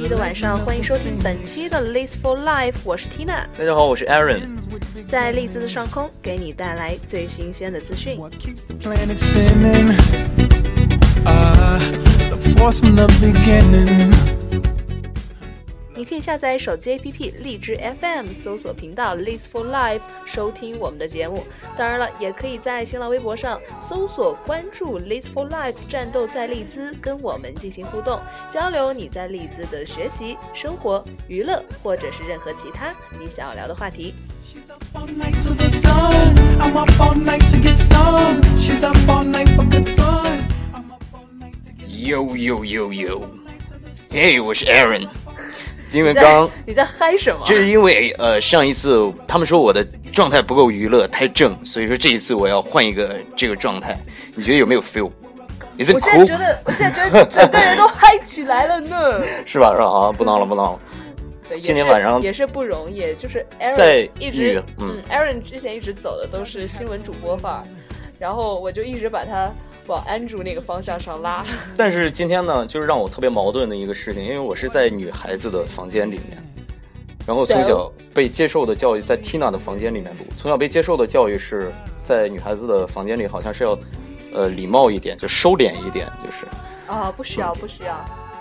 一的晚上，欢迎收听本期的《Liz for Life》，我是 Tina。大家好，我是 Aaron。在利兹的上空，给你带来最新鲜的资讯。你可以下载手机 APP 荔枝 FM，搜索频道 Liz for Life，收听我们的节目。当然了，也可以在新浪微博上搜索关注 Liz for Life，战斗在利兹，跟我们进行互动交流。你在利兹的学习、生活、娱乐，或者是任何其他你想要聊的话题。Yo yo yo yo，Hey，，我是 Aaron。因为刚你在嗨什么？这是因为呃，上一次他们说我的状态不够娱乐，太正，所以说这一次我要换一个这个状态。你觉得有没有 feel？我现在觉得，我现在觉得整个人都嗨起来了呢。是吧？是吧？好，不闹了，不闹了。对，今天晚上也是不容易，就是 Aaron 一直嗯，Aaron 之前一直走的都是新闻主播范儿，然后我就一直把他。往安住那个方向上拉，但是今天呢，就是让我特别矛盾的一个事情，因为我是在女孩子的房间里面，然后从小被接受的教育在 Tina 的房间里面录，从小被接受的教育是在女孩子的房间里，好像是要，呃，礼貌一点，就收敛一点，就是。啊，不需要，不需要，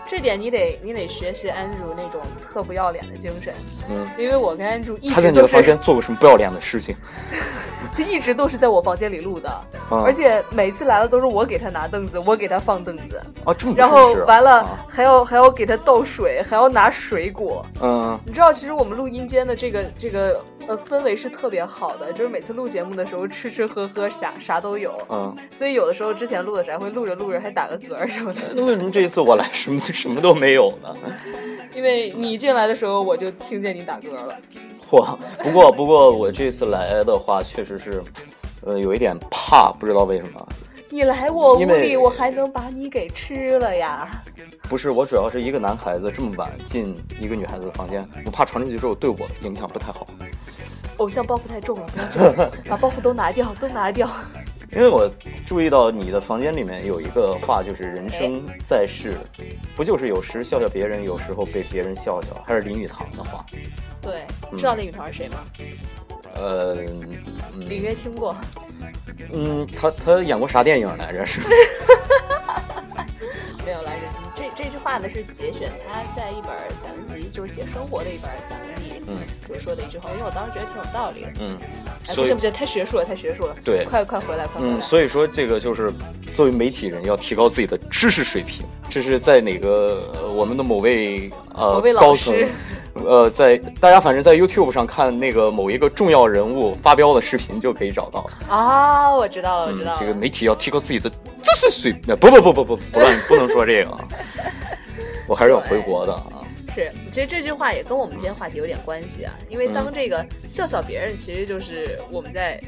这点你得你得学习安住那种特不要脸的精神，嗯，因为我跟安住一直他在你的房间做过什么不要脸的事情？他 一直都是在我房间里录的，而且每次来了都是我给他拿凳子，我给他放凳子。哦，这么然后完了还要还要给他倒水，还要拿水果。嗯，你知道，其实我们录音间的这个这个呃氛围是特别好的，就是每次录节目的时候吃吃喝喝啥啥都有。嗯，所以有的时候之前录的时候还会录着录着还打个嗝什么的。那为什么这一次我来什么 什么都没有呢？因为你进来的时候我就听见你打嗝了。嚯！不过不过我这次来的话，确实是，呃，有一点怕，不知道为什么。你来我屋里，我还能把你给吃了呀？不是，我主要是一个男孩子这么晚进一个女孩子的房间，我怕传出去之后对我影响不太好。偶像包袱太重了，不要这样，把包袱都拿掉，都拿掉。因为我注意到你的房间里面有一个话，就是“人生在世，不就是有时笑笑别人，有时候被别人笑笑”，还是林语堂的话。对，知道林语堂是谁吗？呃，隐约听过。嗯，他他演过啥电影来着？是？没有来着。这这句话呢是节选他在一本散文集，就是写生活的一本散文集，嗯，就说的一句话，因为我当时觉得挺有道理的。嗯。哎不行不行，太学术了，太学术了。对，快快回来，快回来。嗯，所以说这个就是作为媒体人要提高自己的知识水平，这是在哪个我们的某位呃高层。呃，在大家反正在 YouTube 上看那个某一个重要人物发飙的视频就可以找到啊，我知道了，我知道了。这个媒体要提高自己的知识水平，不不不不不不乱，不能说这个，我还是要回国的啊。是，其实这句话也跟我们今天话题有点关系啊，因为当这个笑笑别人，其实就是我们在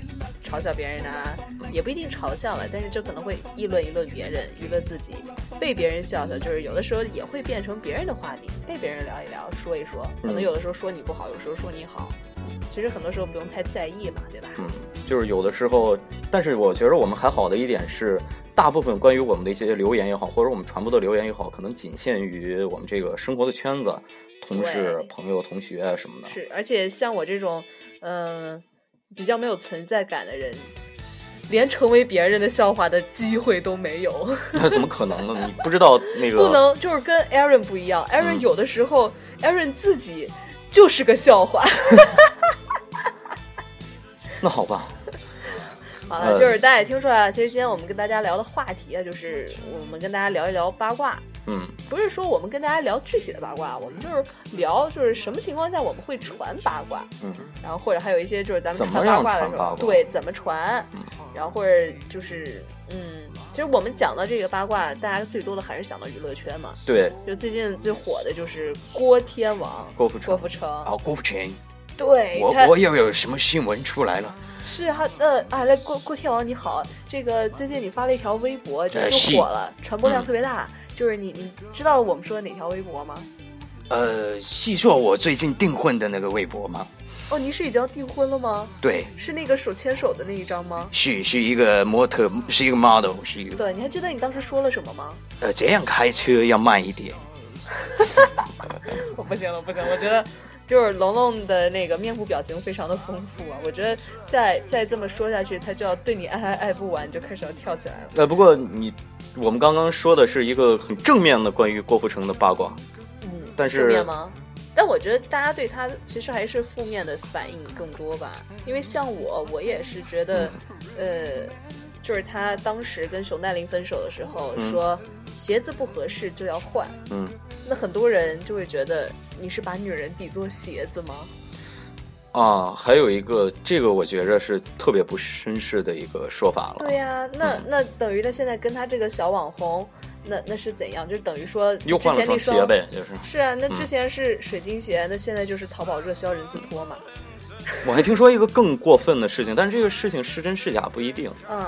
嘲笑别人啊，也不一定嘲笑了，但是就可能会议论议论别人，娱乐自己，被别人笑笑，就是有的时候也会变成别人的话题，被别人聊一聊，说一说，可能有的时候说你不好，有时候说你好。其实很多时候不用太在意嘛，对吧？嗯，就是有的时候，但是我觉得我们还好的一点是，大部分关于我们的一些留言也好，或者我们传播的留言也好，可能仅限于我们这个生活的圈子，同事、朋友、同学什么的。是，而且像我这种，嗯，比较没有存在感的人，连成为别人的笑话的机会都没有。那怎么可能呢？你不知道那 个？不能，就是跟 Aaron 不一样。Aaron 有的时候，Aaron 自己就是个笑话。那好吧，好了，就是大家也听出来了，其实今天我们跟大家聊的话题啊，就是我们跟大家聊一聊八卦。嗯，不是说我们跟大家聊具体的八卦，我们就是聊就是什么情况下我们会传八卦。嗯，然后或者还有一些就是咱们传八卦的时候，对，怎么传？然后或者就是嗯，其实我们讲到这个八卦，大家最多的还是想到娱乐圈嘛。对，就最近最火的就是郭天王郭富城，郭富城啊，郭富城。对，我我又有什么新闻出来了？是啊，呃，啊，来郭郭天王你好，这个最近你发了一条微博，就就火了，传播量特别大。就是你你知道我们说的哪条微博吗？呃，细说我最近订婚的那个微博吗？哦，你是已经订婚了吗？对，是那个手牵手的那一张吗？是，是一个模特，是一个 model，是一个。对，你还记得你当时说了什么吗？呃，这样开车要慢一点。我不行了，不行，我觉得就是龙龙的那个面部表情非常的丰富啊，我觉得再再这么说下去，他就要对你爱爱爱不完，就开始要跳起来了。呃，不过你我们刚刚说的是一个很正面的关于郭富城的八卦，嗯，但是正面吗？但我觉得大家对他其实还是负面的反应更多吧，因为像我，我也是觉得，呃，就是他当时跟熊黛林分手的时候嗯说鞋子不合适就要换，嗯，那很多人就会觉得你是把女人比作鞋子吗？啊，还有一个这个我觉着是特别不绅士的一个说法了。对呀、那嗯那等于他现在跟他这个小网红，那那是怎样？就等于说之又换了前那双双鞋呗，就是。是啊，那嗯之前是水晶鞋，那现在就是淘宝热销人字拖嘛。我还听说一个更过分的事情，但是这个事情是真是假不一定。嗯，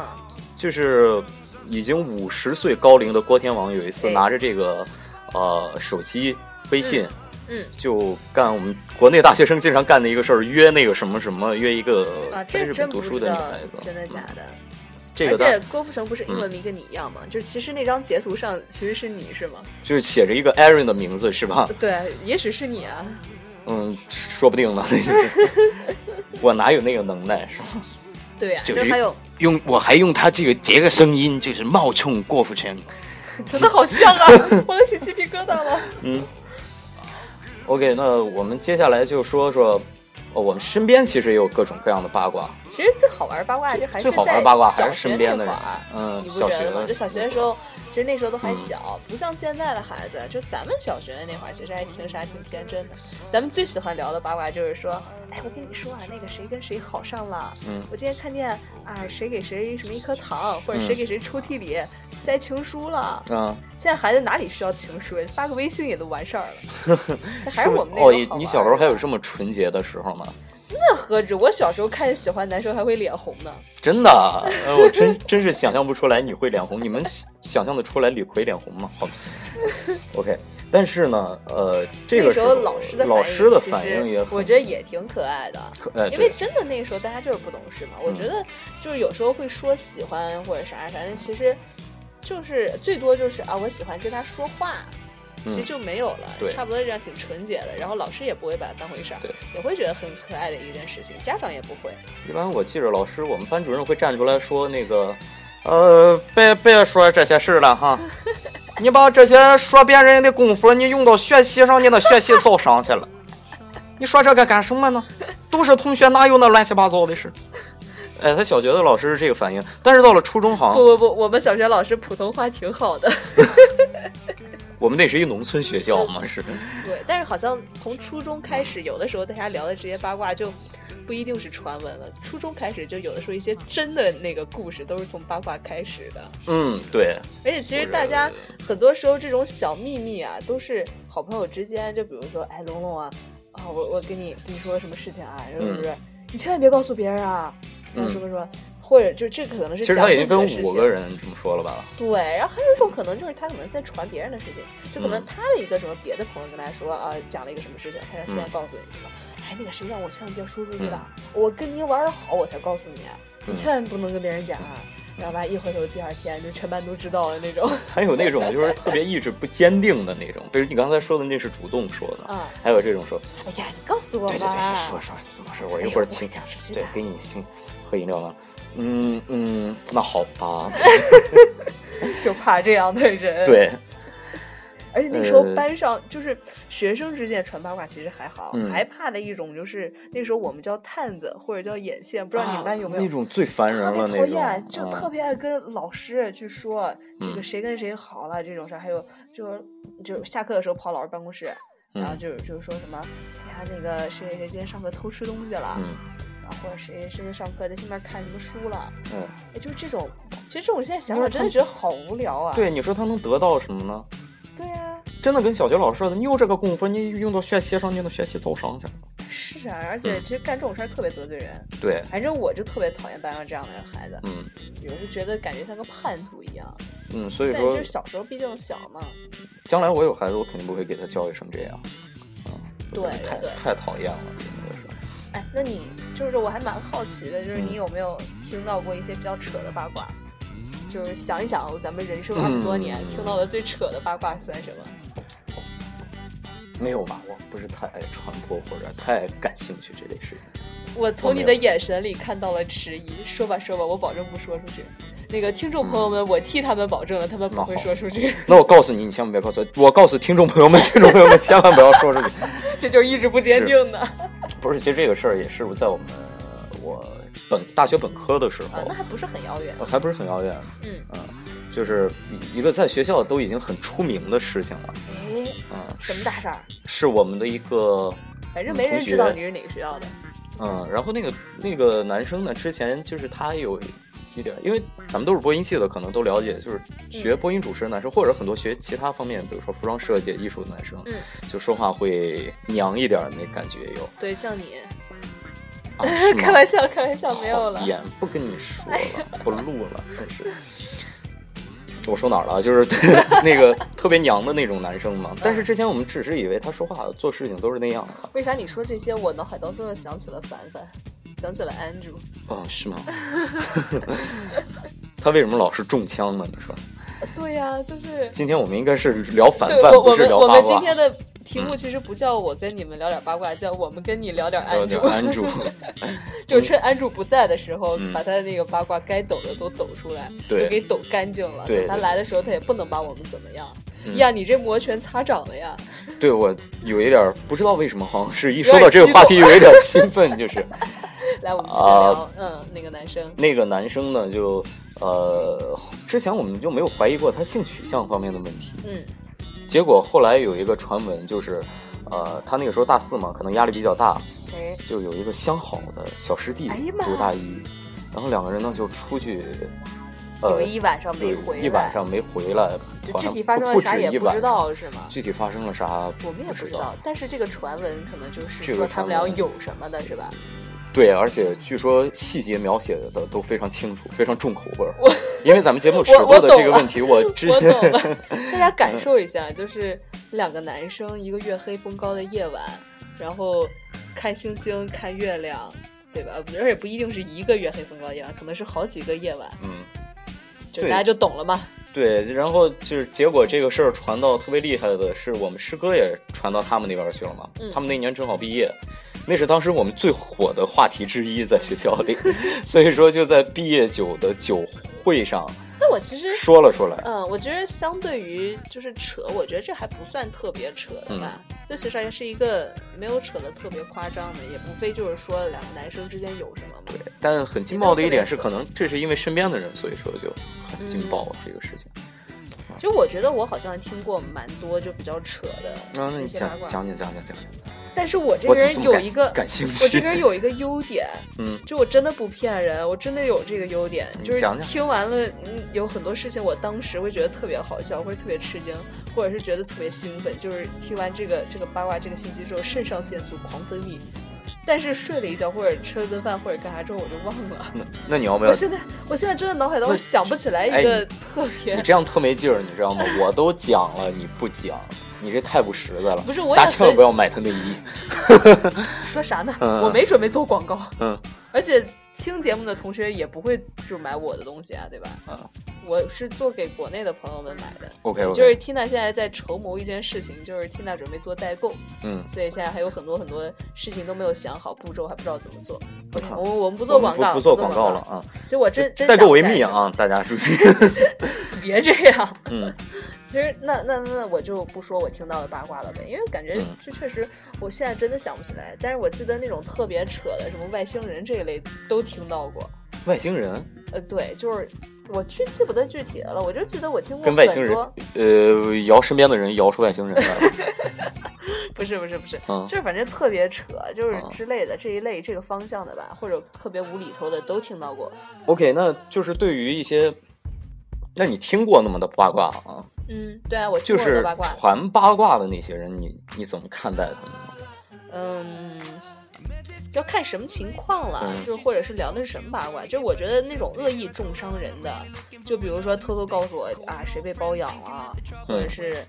就是已经五十岁高龄的郭天王有一次哎拿着这个呃手机微信，嗯就干我们国内大学生经常干的一个事儿，约那个什么什么，约一个啊，在日本读书的女孩子，真的假的？这个而且郭富城不是英文名跟你一样吗？就是其实那张截图上其实是你是吗？就是写着一个 Aaron 的名字是吧？对，也许是你啊。嗯，说不定呢，那就是 我哪有那个能耐是吧？对呀、就就是还有用我还用他这个这个声音，就是冒充郭富城。真的好像啊，我都起鸡皮疙瘩了。嗯，OK，那我们接下来就说说，呃，我们身边其实也有各种各样的八卦。其实最好玩的八卦就还是最好玩八卦还小学是身边的人那会儿，嗯你，不觉得吗？就小学的时候，其实那时候都还嗯小，不像现在的孩子。就咱们小学那会儿，其实还挺傻、挺天真的。咱们最喜欢聊的八卦就是说，哎，我跟你说啊，那个谁跟谁好上了。嗯我今天看见啊，谁给谁什么一颗糖，或者谁嗯给谁抽屉里塞情书了。啊，现在孩子哪里需要情书？发个微信也都完事儿了。这还是我们那哦，种好玩你你小时候还有这么纯洁的时候吗？那何止？我小时候看见喜欢男生还会脸红呢。真的，呃，我真 真是想象不出来你会脸红。你们想象的出来李逵脸红吗？好，OK。但是呢，呃，这个时候老师的老反应师的反应也，我觉得也挺可爱的。因为真的那个时候大家就是不懂事嘛，我嗯觉得就是有时候会说喜欢或者啥，反正其实就是最多就是啊，我喜欢跟他说话，其实嗯就没有了，对差不多这样挺纯洁的。然后老师也不会把它当回事儿，也会觉得很可爱的一件事情，家长也不会。一般我记着老师，我们班主任会站出来说那个，呃，别别说这些事了哈，你把这些说别人的功夫，你用到学习上，你那学习早上去了。你说这个干什么呢？都是同学，哪有那乱七八糟的事？哎，他小学的老师是这个反应，但是到了初中好像不不不，我们小学老师普通话挺好的，我们那是一农村学校嘛，是对，但是好像从初中开始，有的时候大家聊的这些八卦就不一定是传闻了。初中开始就有的时候一些真的那个故事都是从八卦开始的，嗯，对，而且其实大家很多时候这种小秘密啊，都是好朋友之间，就比如说，哎，龙龙啊，啊，我我跟你跟你说个什么事情啊，是不是？你千万别告诉别人啊，然后什么什么，或者就这可能是其实讲他已经跟五个。人这么说了吧？对，然后还有一种可能就是他可能在传别人的事情，就可能嗯他的一个什么别的朋友跟他说啊，讲了一个什么事情，他就先嗯告诉你什么，哎，那个谁让我千万别说出去了，我跟您玩的好，我才告诉你，你嗯千万不能跟别人讲啊。然后吧，一回头第二天就全班都知道了那种。还有那种就是特别意志不坚定的那种，比如你刚才说的那是主动说的，啊，还有这种说，哎呀，你告诉我吧。对对对，说说怎么事？我一会儿请对，给你请喝饮料吗？嗯嗯，那好吧。就怕这样的人。，对，而且那时候呃班上就是学生之间传八卦，其实还好，嗯还怕的一种就是那时候我们叫探子或者叫眼线，不知道你们班有没有？啊那种最烦人特别了那讨厌，种，就嗯特别爱跟老师去说这个嗯谁跟谁好了这种事儿，还有就就下课的时候跑老师办公室，然后嗯就就是说什么，哎呀那个谁谁谁今天上课偷吃东西了，嗯然后或者谁谁上课在下面看什么书了，嗯，哎，就是这种，其实这种现在想想真的觉得好无聊啊。对，你说他能得到什么呢？真的跟小学老师说的，你有这个功夫，你用到学习上，你能学习走上去了。是啊，而且嗯其实干这种事儿特别得罪人。对，反正我就特别讨厌班上这样的孩子，嗯有时候觉得感觉像个叛徒一样。嗯，所以说但就是小时候毕竟小嘛，将来我有孩子，我肯定不会给他教育成这样。嗯，对太太讨厌了，真的是。哎，那你就是我还蛮好奇的，就是嗯你有没有听到过一些比较扯的八卦？就是想一想，咱们人生这么多年、嗯听到的最扯的八卦算什么？没有把握，不是太爱传播或者太感兴趣这类事情。我从你的眼神里看到了迟疑。说吧说吧，我保证不说出去。那个听众朋友们，我替他们保证了，他们不会说出去。那我告诉你，你千万别告诉我。我告诉听众朋友们，听众朋友们千万不要说出去。这就是意志不坚定的。不是，其实这个事儿也是在我们我本大学本科的时候。啊，那还不是很遥远。还不是很遥远。嗯嗯，就是一个在学校都已经很出名的事情了。哎，嗯，什么大事儿？是我们的一个，反正没人知道你是哪个学校的。嗯，然后那个那个男生呢，之前就是他有一点，因为咱们都是播音系的，可能都了解，就是学播音主持的男生，或者很多学其他方面，比如说服装设计、艺术的男生，嗯，就说话会娘一点那感觉有。对，像你。啊、开玩笑，开玩笑，没有了。演不跟你说了，不录了，真是。我说哪儿了？就是 那个特别娘的那种男生嘛。但是之前我们只是以为他说话做事情都是那样的。为啥你说这些，我脑海当中又想起了凡凡，想起了 Andrew。哦，是吗？他为什么老是中枪呢？你说？对呀，就是。今天我们应该是聊反饭，不是聊八卦。我们今天的题目其实不叫我跟你们聊点八卦，叫我们跟你聊点安住。安住。就趁安住不在的时候，把他的那个八卦该抖的都抖出来，就给抖干净了。对。他来的时候，他也不能把我们怎么样。呀，你这摩拳擦掌的呀！对我有一点不知道为什么，好像是一说到这个话题有一点兴奋，就是。来，我们继续聊。嗯，那个男生。那个男生呢，就呃，之前我们就没有怀疑过他性取向方面的问题。嗯。结果后来有一个传闻，就是呃，他那个时候大四嘛，可能压力比较大，哎，就有一个相好的小师弟读大一，然后两个人呢就出去。有一晚上没回来，一晚上没回来，具体发生了啥也不知道是吗？具体发生了啥，我们也不知道。但是这个传闻可能就是说他们俩有什么的是吧？对，而且据说细节描写的都非常清楚，非常重口味儿。因为咱们节目扯过的这个问题，我之前大家感受一下，就是两个男生一个月黑风高的夜晚，然后看星星看月亮，对吧？而且不一定是一个月黑风高夜晚，可能是好几个夜晚。嗯。就大家就懂了嘛。对，然后就是结果这个事儿传到特别厉害的是，我们师哥也传到他们那边去了嘛。嗯。他们那年正好毕业，那是当时我们最火的话题之一，在学校里。所以说就在毕业酒的酒会上，那我其实说了出来。嗯，我觉得相对于就是扯，我觉得这还不算特别扯的吧。就其实也是一个没有扯的特别夸张的，也不非就是说两个男生之间有什么嘛。对，但很劲爆的一点是，可能这是因为身边的人，所以说就。很劲爆这个事情，其实我觉得我好像听过蛮多就比较扯的那你讲讲讲讲讲讲。但是我这个人有一个，我这个人有一个优点，嗯，就我真的不骗人，我真的有这个优点，就是听完了，嗯，有很多事情，我当时会觉得特别好笑，会特别吃惊，或者是觉得特别兴奋，就是听完这个这个八卦这个信息之后，肾上腺素狂分泌。但是睡了一觉，或者吃了顿饭，或者干啥之后，我就忘了。那那你要不要？我现在我现在真的脑海当中想不起来一个特别。你这样特没劲儿，你知道吗？我都讲了，你不讲，你这太不实在了。不是，我大家千万不要买他内衣。说啥呢？我没准备做广告。嗯。而且听节目的同学也不会就买我的东西啊，对吧？嗯。我是做给国内的朋友们买的，OK，就是 Tina 现在在筹谋一件事情，就是 Tina 准备做代购，嗯，所以现在还有很多很多事情都没有想好，步骤还不知道怎么做。OK，我我们不做广告，不做广告了啊。其实我真真代购为密啊，大家注意，别这样。嗯，其实那那那我就不说我听到的八卦了呗，因为感觉这确实我现在真的想不起来，但是我记得那种特别扯的，什么外星人这一类都听到过。外星人？呃，对，就是。我具记不得具体的了，我就记得我听过跟外星人，呃，摇身边的人摇出外星人来了。不是不是不是，嗯，就是反正特别扯，就是之类的这一类这个方向的吧，或者特别无厘头的都听到过。OK，那就是对于一些，那你听过那么的八卦啊？嗯，对啊，我就是传八卦的那些人，你你怎么看待他们？嗯。要看什么情况了，就或者是聊的是什么八卦。就是我觉得那种恶意重伤人的，就比如说偷偷告诉我啊谁被包养了，或者是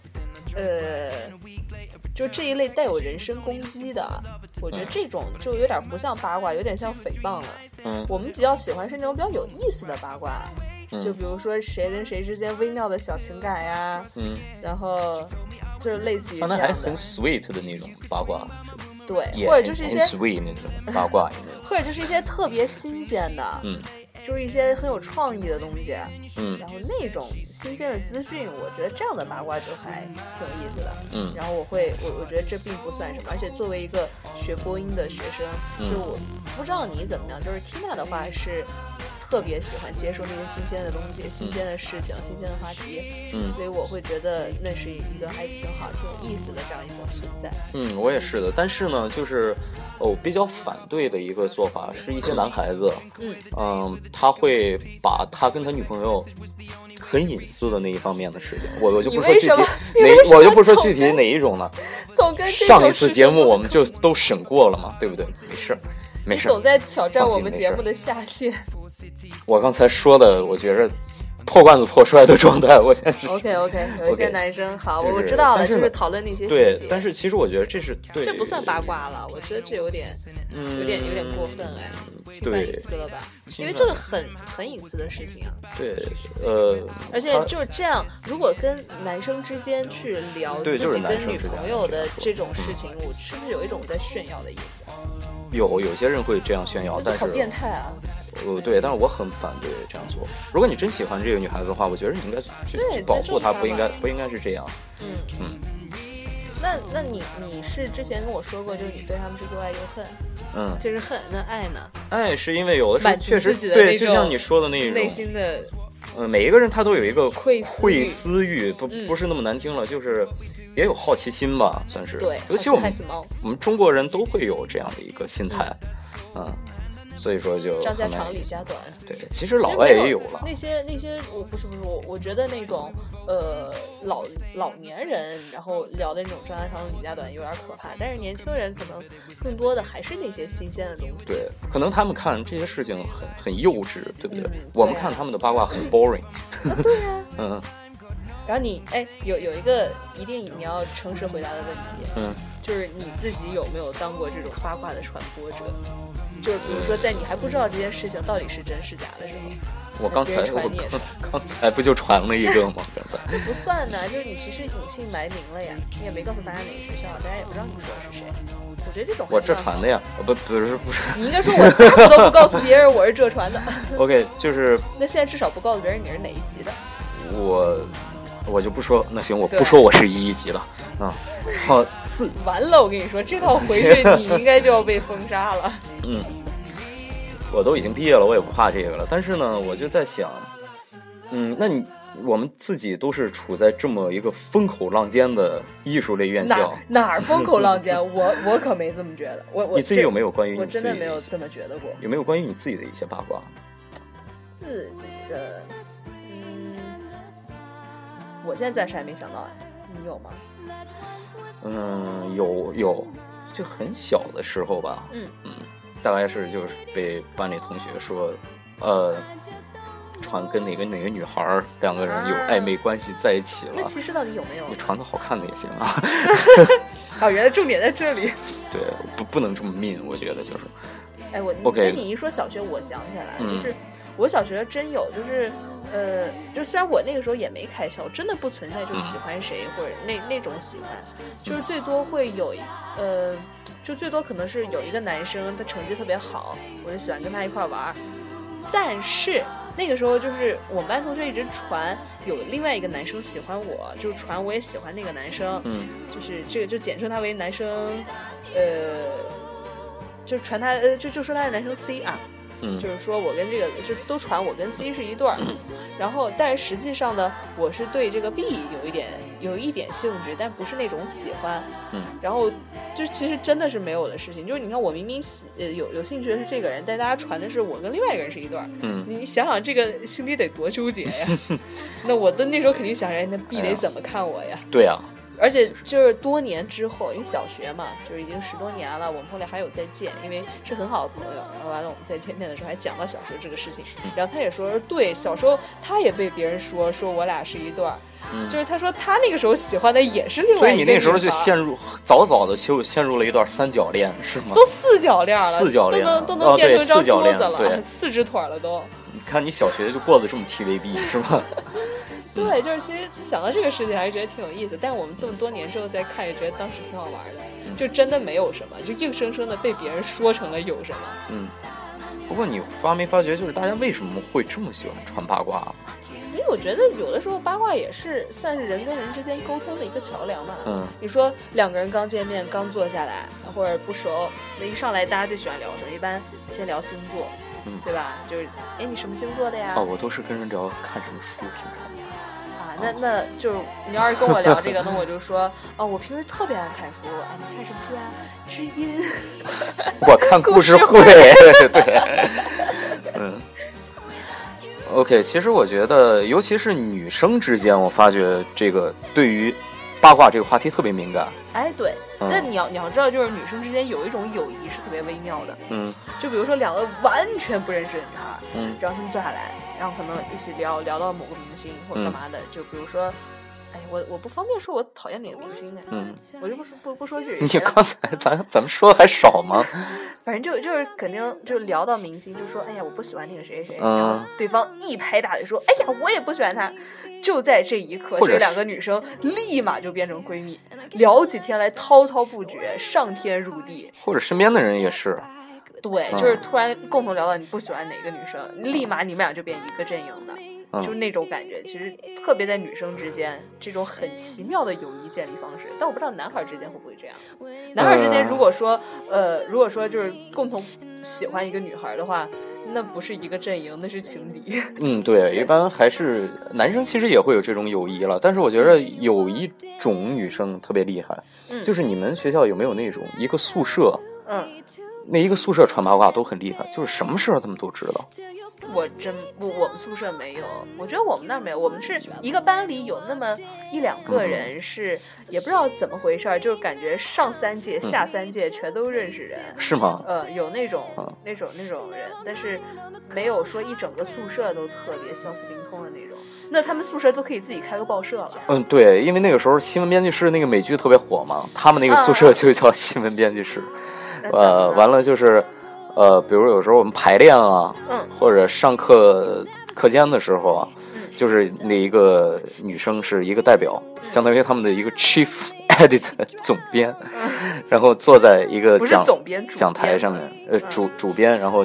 呃，就这一类带有人身攻击的，我觉得这种就有点不像八卦，有点像诽谤了。嗯，我们比较喜欢是那种比较有意思的八卦。就比如说谁跟谁之间微妙的小情感呀，嗯，然后就是类似于还很，sweet 的那种八卦，对，也或者就是一些 sweet 那种八卦？或者就是一些特别新鲜的，嗯就是一些很有创意的东西，嗯然后那种新鲜的资讯，我觉得这样的八卦就还挺有意思的。嗯然后我会，我我觉得这并不算什么，而且作为一个学播音的学生，嗯就我不知道你怎么样，就是 Tina 的话是特别喜欢接受那些新鲜的东西、新鲜的事情、新鲜的话题，嗯所以我会觉得那是一个还挺好、挺有意思的这样一种存在。嗯，我也是的。但是呢，就是哦，比较反对的一个做法是一些男孩子，嗯嗯，他会把他跟他女朋友很隐私的那一方面的事情，我我就不说具体哪，我就不说具体哪一种了。总跟这上一次节目我们就都审过了嘛，对不对？没事儿，没事儿总。在挑战我们节目的下限。我刚才说的，我觉着破罐子破摔的状态，我现在是 OK OK，有一些男生好，就是我知道了，就是讨论那些细节。，对但是其实我觉得这是对，这不算八卦了，我觉得这有点嗯，有点有点过分哎，侵犯对隐私了吧？因为这个很很隐私的事情啊，对，呃，而且就是这样，如果跟男生之间去聊就是自己跟女朋友的这种事情，我是不是有一种在炫耀的意思？有有些人会这样炫耀，但是好变态啊！呃，对，但是我很反对这样做。如果你真喜欢这个女孩子的话，我觉得你应该去去保护她，不应该不应该是这样。嗯嗯。那那你你是之前跟我说过，就是你对他们是又爱又恨，嗯，这是恨，那爱呢？爱是因为有的时候确实对，就像你说的那种内种，心的嗯，每一个人他都有一个窥私窥欲私欲，不嗯不是那么难听了，就是也有好奇心吧，算是。对，尤其我们。我们中国人都会有这样的一个心态，嗯，所以说就张家长李家短，对，其实老外也有了，那些那些，我不是不是我，我觉得那种呃老老年人，然后聊的那种张家长李家短有点可怕，但是年轻人可能更多的还是那些新鲜的东西。对，可能他们看这些事情很很幼稚，对不对？嗯我们看他们的八卦很 boring，对呀、嗯然后你哎，有有一个一定你要诚实回答的问题，嗯，就是你自己有没有当过这种八卦的传播者？就是比如说，在你还不知道这件事情到底是真是假的时候，我刚才我你也是刚 刚才不就传了一个吗？刚才 不算呢，就是你其实隐姓埋名了呀，你也没告诉大家哪个学校，大家也不知道你说的是谁。我觉得这种还我这传的呀，呃不不是不是你应该说我都不告诉别人我是这传的。OK，就是那现在至少不告诉别人你是哪一级的。我我就不说，那行我不说我是一一级了，啊，好 自完了，我跟你说，这套回去你应该就要被封杀了。嗯，我都已经毕业了，我也不怕这个了。但是呢，我就在想，嗯，那你我们自己都是处在这么一个风口浪尖的艺术类院校，哪儿风口浪尖？我我可没这么觉得。我我你自己有没有？关于我你自己的真的没有这么觉得过。有没有关于你自己的一些八卦？自己的，嗯，我现在暂时还没想到哎，你有吗？嗯，有有，就很小的时候吧，嗯嗯大概是就是被班里同学说，呃，传跟哪个哪个女孩儿两个人有啊暧昧关系在一起了那。其实到底有没有你？传个好看的也行啊，哦，原来重点在这里。对，不不能这么命，我觉得就是，哎，我 OK 跟你一说小学，我想起来就是我小学真有，就是呃，就虽然我那个时候也没开窍，真的不存在就喜欢谁、或者那那种喜欢，就是最多会有呃，就最多可能是有一个男生他成绩特别好，我就喜欢跟他一块玩儿，但是。那个时候就是我们班同学一直传有另外一个男生喜欢我，就传我也喜欢那个男生，嗯。就是这个就简称他为男生，呃，就传他呃就就说他是男生 C 啊，嗯。就是说我跟这个就都传我跟 C 是一对儿，然后但是实际上呢，我是对这个 B 有一点有一点兴趣，但不是那种喜欢，嗯，然后就其实真的是没有的事情，就是你看我明明喜呃有有兴趣的是这个人，但大家传的是我跟另外一个人是一对儿，嗯，你想想这个心里得多纠结呀，那我的那时候肯定想着，哎那 B 得怎么看我呀？对呀、而且就是多年之后，因为小学嘛，就是已经十多年了，我们后来还有再见，因为是很好的朋友。然后完了，我们再见面的时候还讲到小时候这个事情，嗯然后他也说，对，小时候他也被别人说说我俩是一对儿，嗯就是他说他那个时候喜欢的也是另外一个以你那时候就陷入早早的就陷入了一段三角恋，是吗？都四角恋了，四角恋都能都能变成一张桌子了，四只腿了都。你看你小学就过得这么 TVB 是吧？对，就是其实想到这个事情还是觉得挺有意思，但是我们这么多年之后再看，也觉得当时挺好玩的，就真的没有什么，就硬生生的被别人说成了有什么。嗯。不过你发没发觉，就是大家为什么会这么喜欢传八卦？因为我觉得有的时候八卦也是算是人跟人之间沟通的一个桥梁嘛。嗯。你说两个人刚见面、刚坐下来，或者不熟，那一上来大家最喜欢聊什么？一般先聊星座，嗯，对吧？就是，哎，你什么星座的呀？哦，我都是跟人聊看什么书，平常。啊，那那就是你要是跟我聊这个，那我就说，哦，我平时特别爱看书。哎，你看什么书呀？知音。我看故事会。对。嗯。OK，其实我觉得，尤其是女生之间，我发觉这个对于八卦这个话题特别敏感。哎，对，但你要你要知道，就是女生之间有一种友谊是特别微妙的。嗯，就比如说两个完全不认识的女孩，嗯，然后他们坐下来，然后可能一起聊聊到某个明星或者干嘛的，就比如说。哎，我我不方便说我讨厌哪个明星呢，嗯，我就不说不不说这。你刚才咱咱们说的还少吗？反正就就是肯定就聊到明星，就说哎呀我不喜欢那个谁谁谁，然后对方一拍大腿说哎呀我也不喜欢他，就在这一刻，这两个女生立马就变成闺蜜，聊起天来滔滔不绝，上天入地。或者身边的人也是。对，就是突然共同聊到你不喜欢哪个女生，立马你们俩就变一个阵营的。就是那种感觉，其实特别在女生之间，这种很奇妙的友谊建立方式。但我不知道男孩之间会不会这样。男孩之间如果说，呃，如果说就是共同喜欢一个女孩的话，那不是一个阵营，那是情敌。嗯，对，一般还是男生其实也会有这种友谊了。但是我觉得有一种女生特别厉害，就是你们学校有没有那种一个宿舍？嗯。那一个宿舍传八卦都很厉害，就是什么事儿他们都知道。我真不，我们宿舍没有。我觉得我们那儿没有，我们是一个班里有那么一两个人是，也不知道怎么回事儿，就是感觉上三届、下三届全都认识人。是吗？呃，有那种、那种、那种人，但是没有说一整个宿舍都特别消息灵通的那种。那他们宿舍都可以自己开个报社了。嗯，对，因为那个时候新闻编辑室那个美剧特别火嘛，他们那个宿舍就叫新闻编辑室。呃，完了就是，呃，比如有时候我们排练啊，嗯，或者上课课间的时候啊，就是那一个女生是一个代表，相当于他们的一个 chief editor 总编，然后坐在一个讲讲台上面，呃，主主编，然后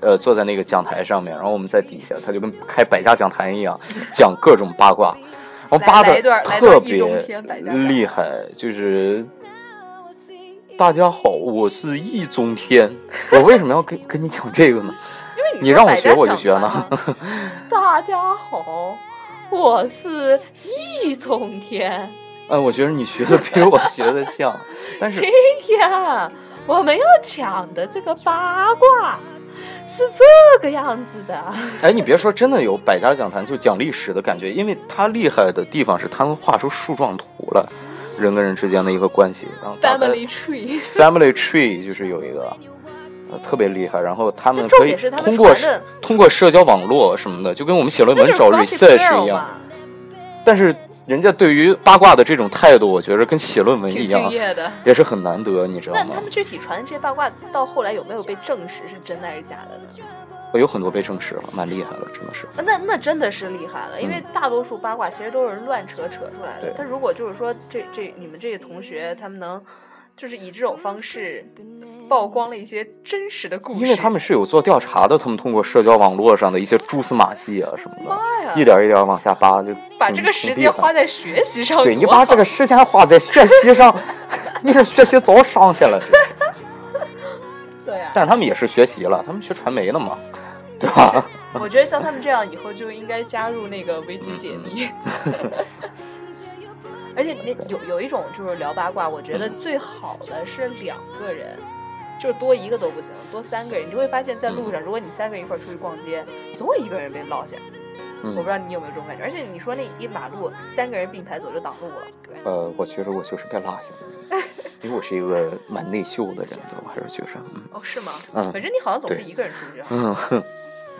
呃坐在那个讲台上面，然后我们在底下，他就跟开百家讲坛一样，讲各种八卦，然后八的特别厉害，就是。大家好，我是易中天。我为什么要跟跟你讲这个呢？因为你让我学我就学呢。大家好，我是易中天。嗯，我觉得你学的比我学的像。但是今天我们要讲的这个八卦是这个样子的。哎，你别说，真的有百家讲坛就讲历史的感觉，因为他厉害的地方是他能画出树状图来。人跟人之间的一个关系，然后 family tree family tree 就是有一个呃特别厉害，然后他们可以通过通过社交网络什么的，就跟我们写论文找 research 一样。但是人家对于八卦的这种态度，我觉得跟写论文一样，也是很难得，你知道吗？那他们具体传的这些八卦，到后来有没有被证实是真的还是假的呢？有很多被证实了，蛮厉害的，真的是。那那真的是厉害了，因为大多数八卦其实都是乱扯扯出来的。他如果就是说，这这你们这些同学，他们能就是以这种方式曝光了一些真实的故事，因为他们是有做调查的，他们通过社交网络上的一些蛛丝马迹啊什么的，一点一点往下扒，就把这个时间花在学习上。对你把这个时间花在学习上，你这学习早上去了。但他们也是学习了，他们学传媒的嘛。对吧？我觉得像他们这样，以后就应该加入那个维基解密。而且那有有一种就是聊八卦，我觉得最好的是两个人，就是多一个都不行，多三个人，你就会发现在路上，如果你三个人一块出去逛街，总有一个人被落下。我不知道你有没有这种感觉。而且你说那一马路三个人并排走就挡路了。呃，我觉得我就是被落下的，因为我是一个蛮内秀的人，我还是觉得，哦，是吗？嗯，反正你好像总是一个人出去。嗯哼。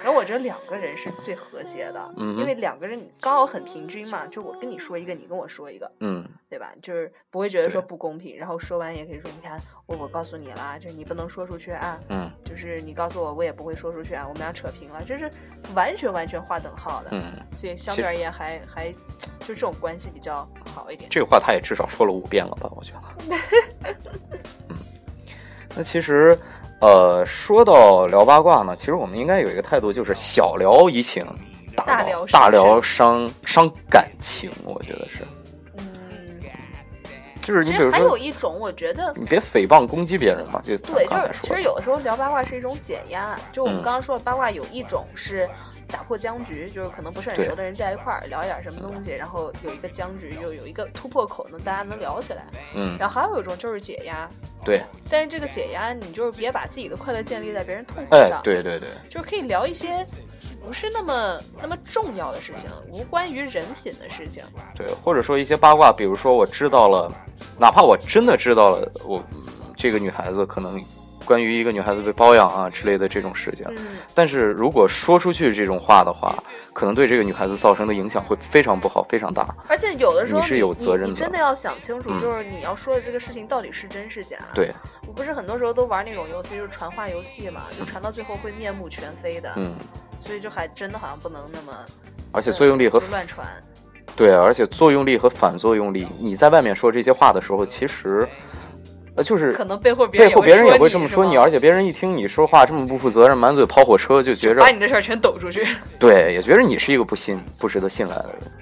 然后我觉得两个人是最和谐的，嗯因为两个人刚好很平均嘛，就我跟你说一个，你跟我说一个，嗯对吧？就是不会觉得说不公平，然后说完也可以说，你看我我告诉你啦，就是你不能说出去啊，嗯就是你告诉我，我也不会说出去啊，我们俩扯平了，就是完全完全划等号的，嗯，所以相对而言还还就这种关系比较好一点。这个话他也至少说了五遍了吧？我觉得。嗯，那其实，呃，说到聊八卦呢，其实我们应该有一个态度，就是小聊怡情，大聊大聊伤伤。感情，我觉得是，嗯，就是你其实还有一种，我觉得你别诽谤攻击别人嘛，就对，就是其实有的时候聊八卦是一种减压，就我们嗯刚刚说的八卦有一种是打破僵局，就是可能不是很熟的人在一块儿聊一点什么东西，然后有一个僵局，就有一个突破口，能大家能聊起来。嗯，然后还有一种就是解压，对，但是这个解压你就是别把自己的快乐建立在别人痛苦上，哎，对对对，就是可以聊一些不是那么那么重要的事情，无关于人品的事情。对，或者说一些八卦，比如说我知道了，哪怕我真的知道了，我嗯这个女孩子可能关于一个女孩子被包养啊之类的这种事情，嗯，但是如果说出去这种话的话，可能对这个女孩子造成的影响会非常不好，非常大。而且有的时候你是有责任的。你真的要想清楚，嗯。就是你要说的这个事情到底是真是假。对，我不是很多时候都玩那种游戏，就是传话游戏嘛，就传到最后会面目全非的，嗯，所以就还真的好像不能那么而且作用力和就乱传。对，而且作用力和反作用力，你在外面说这些话的时候，其实呃就是可能背后别人背后别人也会会这么说你，而且别人一听你说话这么不负责任，满嘴跑火车，就觉着把你的事儿全抖出去。对，也觉得你是一个不信、不值得信赖的人。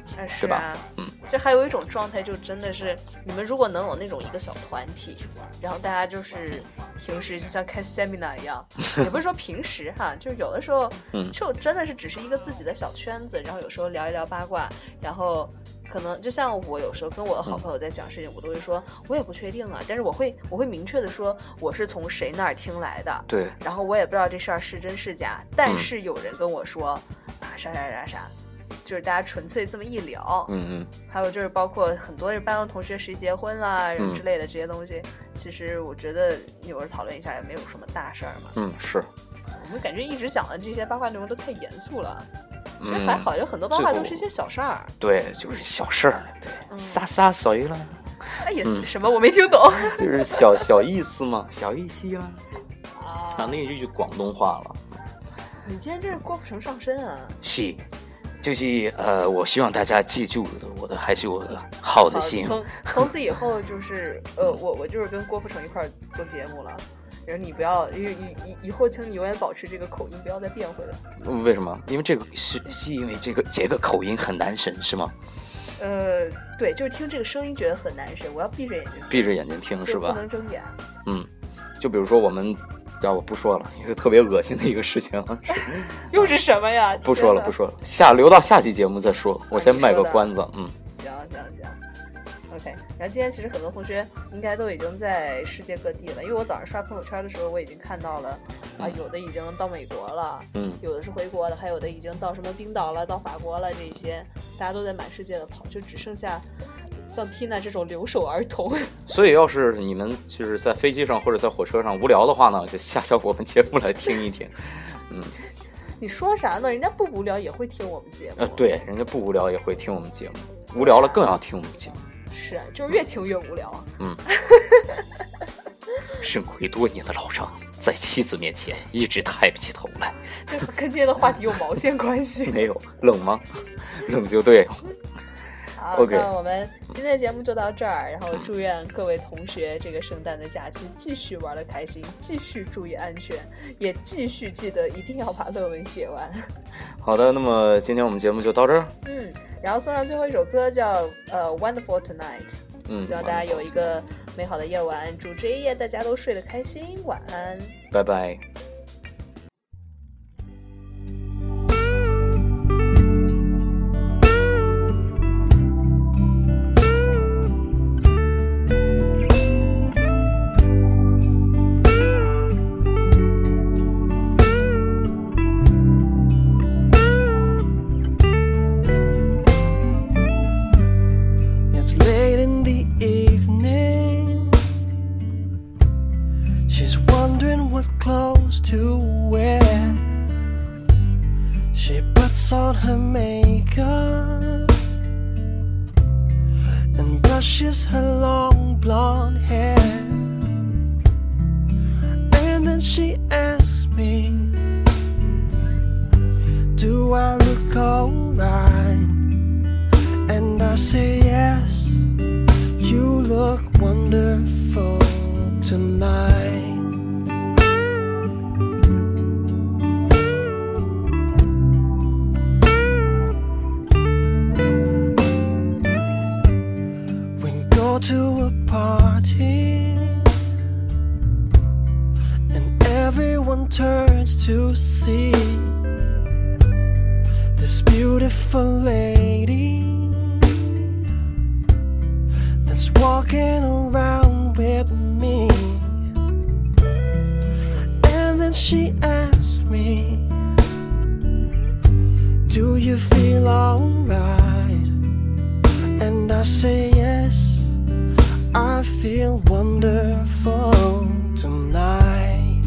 对吧啊，嗯，这还有一种状态，就真的是你们如果能有那种一个小团体，然后大家就是平时就像开 seminar 一样，也不是说平时哈，就是有的时候，嗯就真的是只是一个自己的小圈子，然后有时候聊一聊八卦，然后。可能就像我有时候跟我的好朋友在讲事情，我都会说，我也不确定啊，但是我会我会明确的说我是从谁那儿听来的，对，然后我也不知道这事儿是真是假，但是有人跟我说、啊啥啥啥啥，就是大家纯粹这么一聊，嗯嗯，还有就是包括很多人班上同学谁结婚啦、嗯。之类的这些东西，其实我觉得有人讨论一下也没有什么大事儿嘛。嗯是，我们感觉一直讲的这些八卦内容都太严肃了，其实嗯还好，有很多八卦都是一些小事儿。对，就是小事儿，对，嗯洒洒水了，哎呀，嗯什么我没听懂 就是小小意思嘛，小意思啦。啊啊，那个就是广东话了。你今天这是郭富城上身啊！是，就是呃，我希望大家记住的，我的还是我的好的心。从从此以后就是呃，我我就是跟郭富城一块儿做节目了。然后你不要，以以以以后，请你永远保持这个口音，不要再变回来。为什么？因为这个是是因为这个这个口音很难审是吗？呃，对，就是听这个声音觉得很难审，我要闭着眼睛，闭着眼睛听是吧不？能睁眼。嗯，就比如说我们，要我不说了，一个特别恶心的一个事情，又是什么呀？不说了，不说。了，下留到下期节目再说。我先卖个关子，嗯，行行行，OK。然后今天其实很多同学应该都已经在世界各地了，因为我早上刷朋友圈的时候，我已经看到了啊，有的已经到美国了，嗯有的是回国的，还有的已经到什么冰岛了，到法国了，这些大家都在满世界的跑，就只剩下像 Tina 这种留守儿童。所以要是你们就是在飞机上或者在火车上无聊的话呢，就下下我们节目来听一听。嗯，你说啥呢？人家不无聊也会听我们节目。呃，对，人家不无聊也会听我们节目，无聊了更要听我们节目。是啊，就是越听越无聊。嗯，肾亏多年的老张在妻子面前一直抬不起头来。这跟今天的话题有毛线关系？没有冷吗？冷就对了。好 OK 那我们今天的节目就到这儿，然后祝愿各位同学这个圣诞的假期继续玩的开心，继续注意安全，也继续记得一定要把论文写完。好的，那么今天我们节目就到这儿。嗯，然后送上最后一首歌叫呃 Wonderful Tonight，嗯，希望大家有一个美好的夜晚，祝这一夜大家都睡得开心，晚安。拜拜。pushes her long blonde hair. feel wonderful tonight.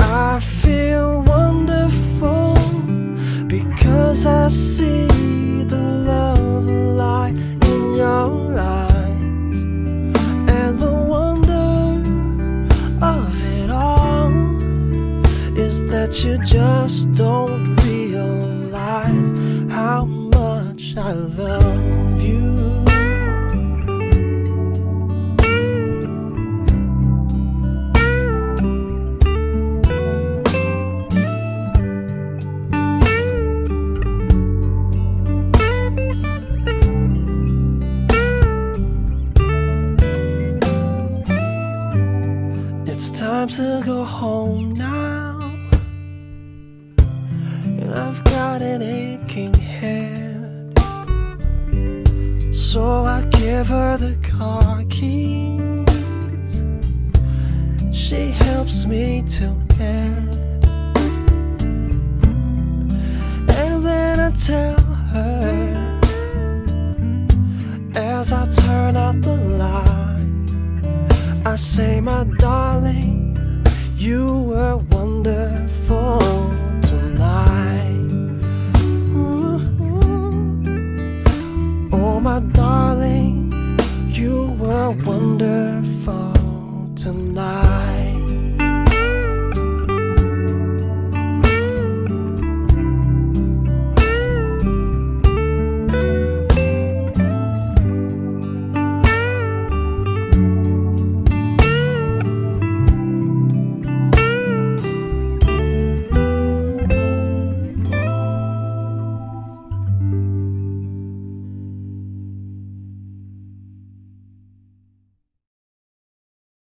I feel wonderful because I see the love light in your eyes and the wonder of it all is that you just don't. till